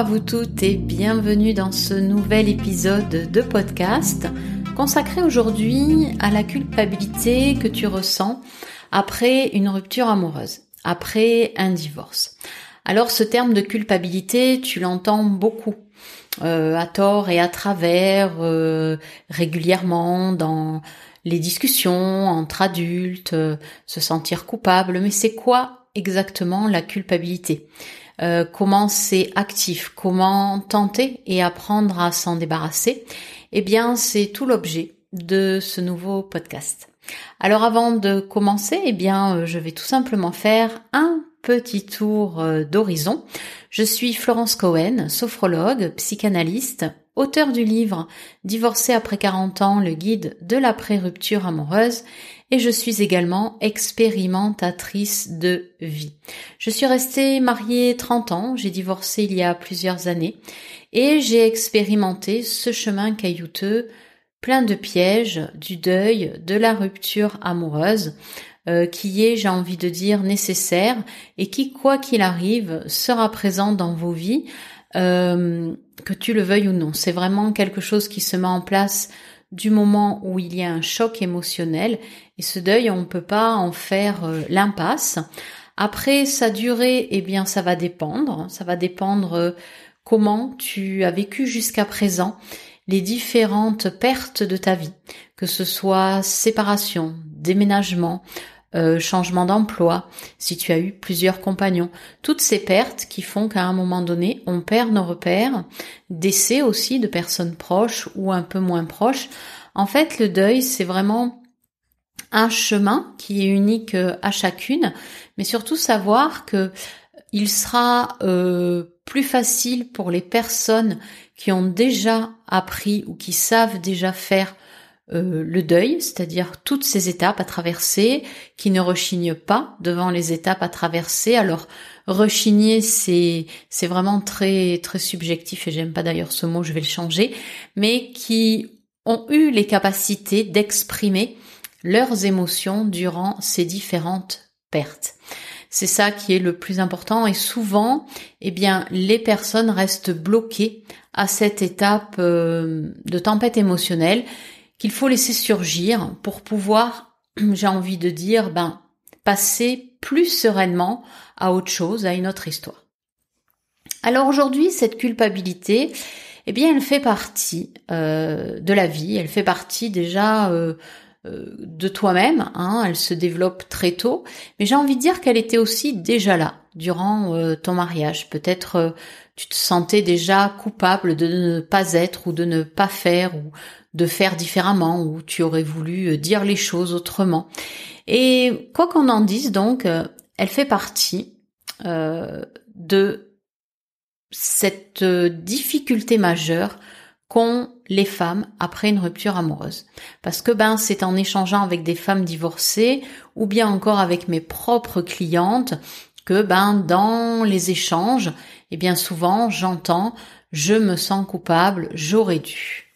à vous toutes et bienvenue dans ce nouvel épisode de podcast consacré aujourd'hui à la culpabilité que tu ressens après une rupture amoureuse, après un divorce. Alors ce terme de culpabilité, tu l'entends beaucoup, euh, à tort et à travers, euh, régulièrement dans les discussions entre adultes, euh, se sentir coupable, mais c'est quoi exactement la culpabilité? Euh, comment c'est actif, comment tenter et apprendre à s'en débarrasser, eh bien c'est tout l'objet de ce nouveau podcast. Alors avant de commencer, eh bien euh, je vais tout simplement faire un petit tour euh, d'horizon. Je suis Florence Cohen, sophrologue, psychanalyste, auteur du livre Divorcé après 40 ans, le guide de la pré-rupture amoureuse et je suis également expérimentatrice de vie. Je suis restée mariée 30 ans, j'ai divorcé il y a plusieurs années et j'ai expérimenté ce chemin caillouteux plein de pièges, du deuil, de la rupture amoureuse, euh, qui est, j'ai envie de dire, nécessaire et qui, quoi qu'il arrive, sera présent dans vos vies, euh, que tu le veuilles ou non. C'est vraiment quelque chose qui se met en place du moment où il y a un choc émotionnel et ce deuil, on ne peut pas en faire euh, l'impasse. Après sa durée, eh bien, ça va dépendre. Ça va dépendre euh, comment tu as vécu jusqu'à présent les différentes pertes de ta vie, que ce soit séparation, déménagement, euh, changement d'emploi, si tu as eu plusieurs compagnons, toutes ces pertes qui font qu'à un moment donné, on perd nos repères, décès aussi de personnes proches ou un peu moins proches. En fait, le deuil, c'est vraiment un chemin qui est unique euh, à chacune, mais surtout savoir que il sera euh, plus facile pour les personnes qui ont déjà appris ou qui savent déjà faire euh, le deuil, c'est-à-dire toutes ces étapes à traverser, qui ne rechignent pas devant les étapes à traverser. Alors rechigner, c'est c'est vraiment très très subjectif et j'aime pas d'ailleurs ce mot, je vais le changer, mais qui ont eu les capacités d'exprimer leurs émotions durant ces différentes pertes. C'est ça qui est le plus important et souvent, eh bien, les personnes restent bloquées à cette étape euh, de tempête émotionnelle qu'il faut laisser surgir pour pouvoir, j'ai envie de dire, ben, passer plus sereinement à autre chose, à une autre histoire. Alors aujourd'hui, cette culpabilité, eh bien, elle fait partie euh, de la vie, elle fait partie déjà euh, euh, de toi-même, hein, elle se développe très tôt, mais j'ai envie de dire qu'elle était aussi déjà là durant ton mariage. Peut-être tu te sentais déjà coupable de ne pas être ou de ne pas faire ou de faire différemment ou tu aurais voulu euh, dire les choses autrement. Et quoi qu'on en dise, donc, euh, elle fait partie euh, de cette difficulté majeure qu'ont les femmes après une rupture amoureuse. Parce que ben c'est en échangeant avec des femmes divorcées ou bien encore avec mes propres clientes que ben dans les échanges, et bien souvent j'entends je me sens coupable, j'aurais dû.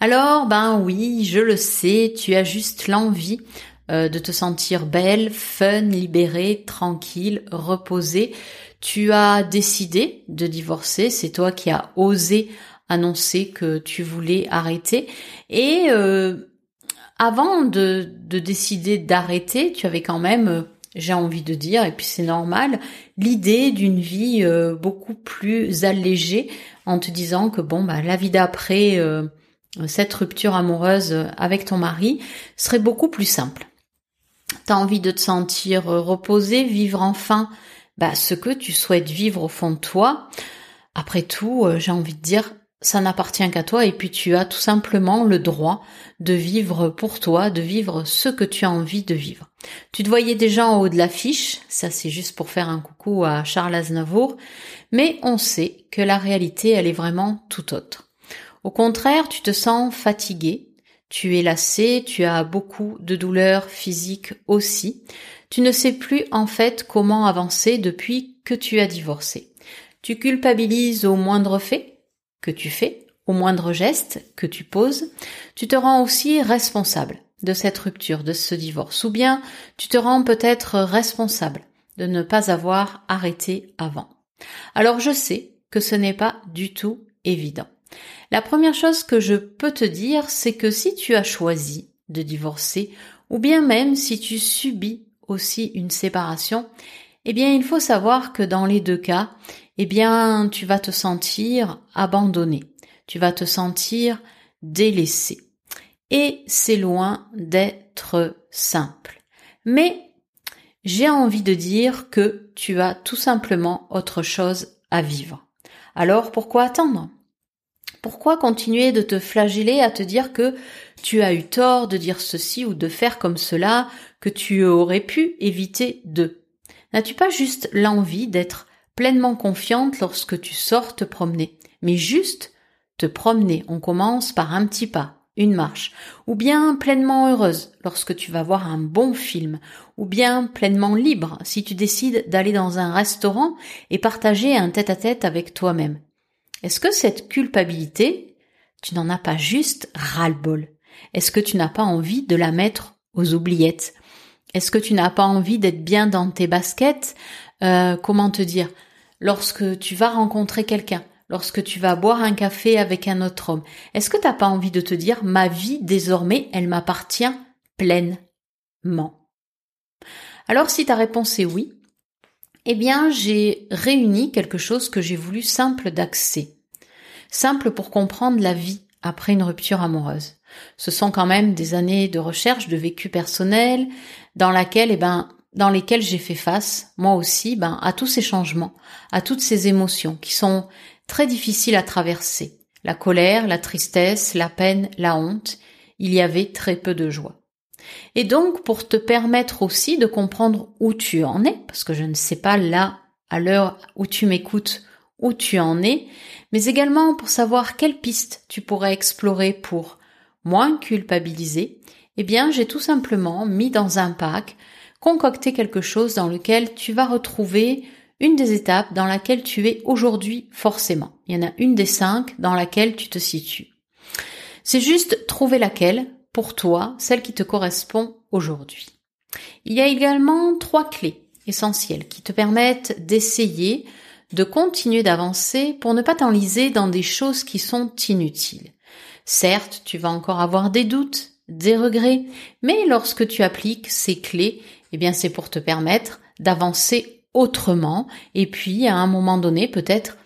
Alors, ben oui, je le sais, tu as juste l'envie euh, de te sentir belle, fun, libérée, tranquille, reposée. Tu as décidé de divorcer, c'est toi qui as osé annoncer que tu voulais arrêter. Et euh, avant de, de décider d'arrêter, tu avais quand même, euh, j'ai envie de dire, et puis c'est normal, l'idée d'une vie beaucoup plus allégée en te disant que bon, bah, la vie d'après cette rupture amoureuse avec ton mari serait beaucoup plus simple. T'as envie de te sentir reposé, vivre enfin bah, ce que tu souhaites vivre au fond de toi. Après tout, euh, j'ai envie de dire, ça n'appartient qu'à toi et puis tu as tout simplement le droit de vivre pour toi, de vivre ce que tu as envie de vivre. Tu te voyais déjà en haut de l'affiche, ça c'est juste pour faire un coucou à Charles Aznavour, mais on sait que la réalité elle est vraiment tout autre. Au contraire, tu te sens fatigué, tu es lassé, tu as beaucoup de douleurs physiques aussi. Tu ne sais plus en fait comment avancer depuis que tu as divorcé. Tu culpabilises au moindre fait que tu fais, au moindre geste que tu poses. Tu te rends aussi responsable de cette rupture, de ce divorce. Ou bien tu te rends peut-être responsable de ne pas avoir arrêté avant. Alors je sais que ce n'est pas du tout évident. La première chose que je peux te dire, c'est que si tu as choisi de divorcer, ou bien même si tu subis aussi une séparation, eh bien il faut savoir que dans les deux cas, eh bien tu vas te sentir abandonné, tu vas te sentir délaissé. Et c'est loin d'être simple. Mais j'ai envie de dire que tu as tout simplement autre chose à vivre. Alors pourquoi attendre? Pourquoi continuer de te flageller à te dire que tu as eu tort de dire ceci ou de faire comme cela, que tu aurais pu éviter de N'as-tu pas juste l'envie d'être pleinement confiante lorsque tu sors te promener, mais juste te promener, on commence par un petit pas, une marche, ou bien pleinement heureuse lorsque tu vas voir un bon film, ou bien pleinement libre si tu décides d'aller dans un restaurant et partager un tête-à-tête avec toi-même. Est-ce que cette culpabilité, tu n'en as pas juste ras-le-bol? Est-ce que tu n'as pas envie de la mettre aux oubliettes? Est-ce que tu n'as pas envie d'être bien dans tes baskets? Euh, Comment te dire? Lorsque tu vas rencontrer quelqu'un, lorsque tu vas boire un café avec un autre homme Est-ce que t'as pas envie de te dire ma vie désormais elle m'appartient pleinement? Alors si ta réponse est oui, eh bien j'ai réuni quelque chose que j'ai voulu simple d'accès. Simple pour comprendre la vie après une rupture amoureuse. Ce sont quand même des années de recherche, de vécu personnel, dans laquelle, eh ben, dans lesquelles j'ai fait face, moi aussi, ben, à tous ces changements, à toutes ces émotions qui sont très difficile à traverser. La colère, la tristesse, la peine, la honte, il y avait très peu de joie. Et donc, pour te permettre aussi de comprendre où tu en es, parce que je ne sais pas là, à l'heure où tu m'écoutes, où tu en es, mais également pour savoir quelle piste tu pourrais explorer pour moins culpabiliser, eh bien, j'ai tout simplement mis dans un pack, concocté quelque chose dans lequel tu vas retrouver une des étapes dans laquelle tu es aujourd'hui forcément. Il y en a une des cinq dans laquelle tu te situes. C'est juste trouver laquelle, pour toi, celle qui te correspond aujourd'hui. Il y a également trois clés essentielles qui te permettent d'essayer de continuer d'avancer pour ne pas t'enliser dans des choses qui sont inutiles. Certes, tu vas encore avoir des doutes, des regrets, mais lorsque tu appliques ces clés, eh bien c'est pour te permettre d'avancer autrement et puis à un moment donné peut-être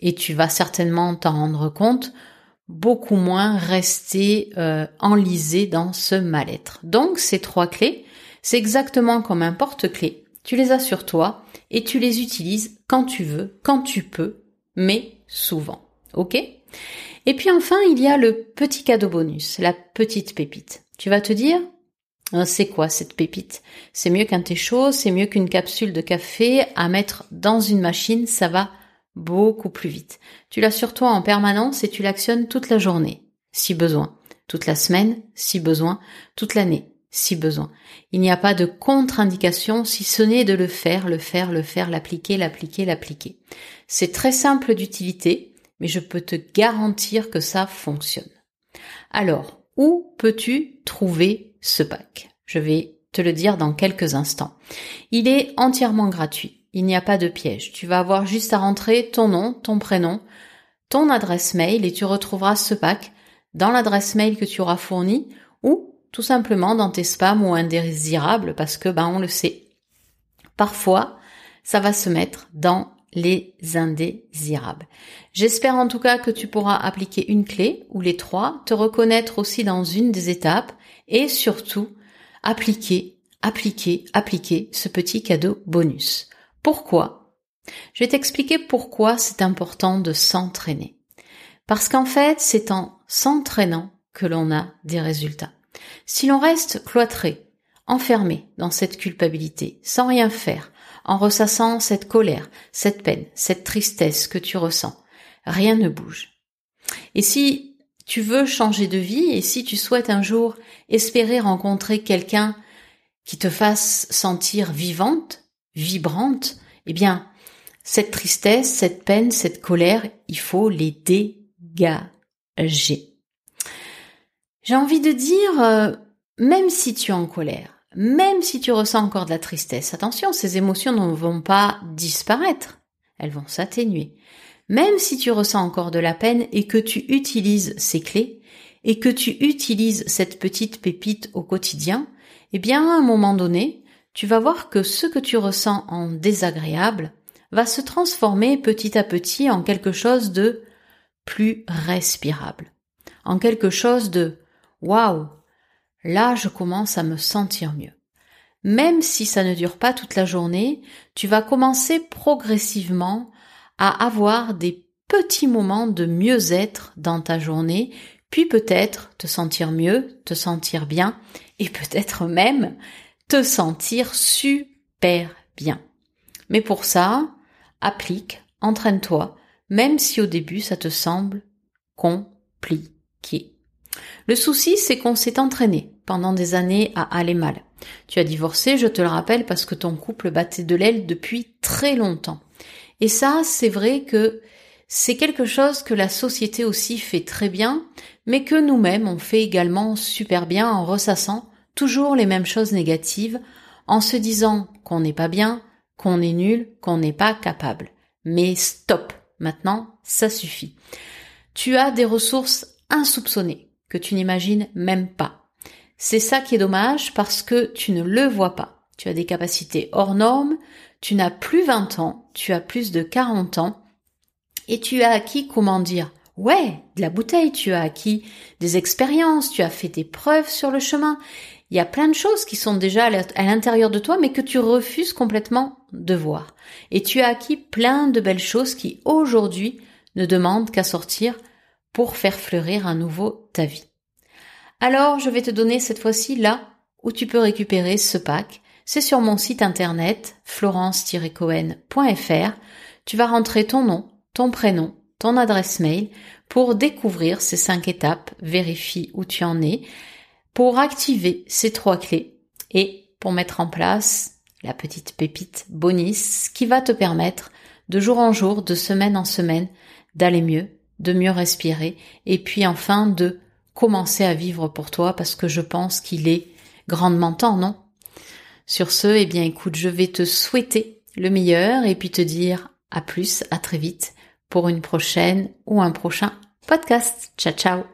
et tu vas certainement t'en rendre compte beaucoup moins rester euh, enlisé dans ce mal-être. Donc ces trois clés, c'est exactement comme un porte-clés. Tu les as sur toi et tu les utilises quand tu veux, quand tu peux, mais souvent. OK? Et puis enfin, il y a le petit cadeau bonus, la petite pépite. Tu vas te dire, Hein, c'est quoi cette pépite? C'est mieux qu'un thé chaud, c'est mieux qu'une capsule de café à mettre dans une machine, ça va beaucoup plus vite. Tu l'as sur toi en permanence et tu l'actionnes toute la journée, si besoin, toute la semaine, si besoin, toute l'année, si besoin. Il n'y a pas de contre-indication si ce n'est de le faire, le faire, le faire, l'appliquer, l'appliquer, l'appliquer. C'est très simple d'utilité, mais je peux te garantir que ça fonctionne. Alors, où peux-tu trouver ce pack. Je vais te le dire dans quelques instants. Il est entièrement gratuit. Il n'y a pas de piège. Tu vas avoir juste à rentrer ton nom, ton prénom, ton adresse mail et tu retrouveras ce pack dans l'adresse mail que tu auras fournie ou tout simplement dans tes spams ou indésirables parce que ben on le sait. Parfois, ça va se mettre dans les indésirables. J'espère en tout cas que tu pourras appliquer une clé ou les trois, te reconnaître aussi dans une des étapes et surtout appliquer, appliquer, appliquer ce petit cadeau bonus. Pourquoi? Je vais t'expliquer pourquoi c'est important de s'entraîner. Parce qu'en fait, c'est en s'entraînant que l'on a des résultats. Si l'on reste cloîtré, enfermé dans cette culpabilité, sans rien faire, en ressassant cette colère, cette peine, cette tristesse que tu ressens, rien ne bouge. Et si tu veux changer de vie et si tu souhaites un jour espérer rencontrer quelqu'un qui te fasse sentir vivante, vibrante, eh bien, cette tristesse, cette peine, cette colère, il faut les dégager. J'ai envie de dire, euh, même si tu es en colère, même si tu ressens encore de la tristesse, attention, ces émotions ne vont pas disparaître, elles vont s'atténuer. même si tu ressens encore de la peine et que tu utilises ces clés et que tu utilises cette petite pépite au quotidien, eh bien, à un moment donné, tu vas voir que ce que tu ressens en désagréable va se transformer petit à petit en quelque chose de plus respirable, en quelque chose de waouh, là je commence à me sentir mieux. Même si ça ne dure pas toute la journée, tu vas commencer progressivement à avoir des petits moments de mieux-être dans ta journée, puis peut-être te sentir mieux, te sentir bien, et peut-être même te sentir super bien. Mais pour ça, applique, entraîne-toi, même si au début ça te semble compliqué. Le souci, c'est qu'on s'est entraîné pendant des années à aller mal. Tu as divorcé, je te le rappelle, parce que ton couple battait de l'aile depuis très longtemps. Et ça, c'est vrai que c'est quelque chose que la société aussi fait très bien, mais que nous-mêmes on fait également super bien en ressassant toujours les mêmes choses négatives, en se disant qu'on n'est pas bien, qu'on est nul, qu'on n'est pas capable. Mais stop, maintenant, ça suffit. Tu as des ressources insoupçonnées que tu n'imagines même pas. C'est ça qui est dommage parce que tu ne le vois pas. Tu as des capacités hors normes, tu n'as plus 20 ans, tu as plus de 40 ans et tu as acquis comment dire Ouais, de la bouteille, tu as acquis des expériences, tu as fait des preuves sur le chemin. Il y a plein de choses qui sont déjà à l'intérieur de toi, mais que tu refuses complètement de voir. Et tu as acquis plein de belles choses qui aujourd'hui ne demandent qu'à sortir pour faire fleurir à nouveau ta vie. Alors, je vais te donner cette fois-ci là où tu peux récupérer ce pack. C'est sur mon site internet florence-cohen.fr. Tu vas rentrer ton nom, ton prénom, ton adresse mail pour découvrir ces cinq étapes, vérifie où tu en es, pour activer ces trois clés et pour mettre en place la petite pépite bonus qui va te permettre de jour en jour, de semaine en semaine, d'aller mieux, de mieux respirer et puis enfin de commencer à vivre pour toi parce que je pense qu'il est grandement temps, non? Sur ce, eh bien écoute, je vais te souhaiter le meilleur et puis te dire à plus, à très vite pour une prochaine ou un prochain podcast. Ciao ciao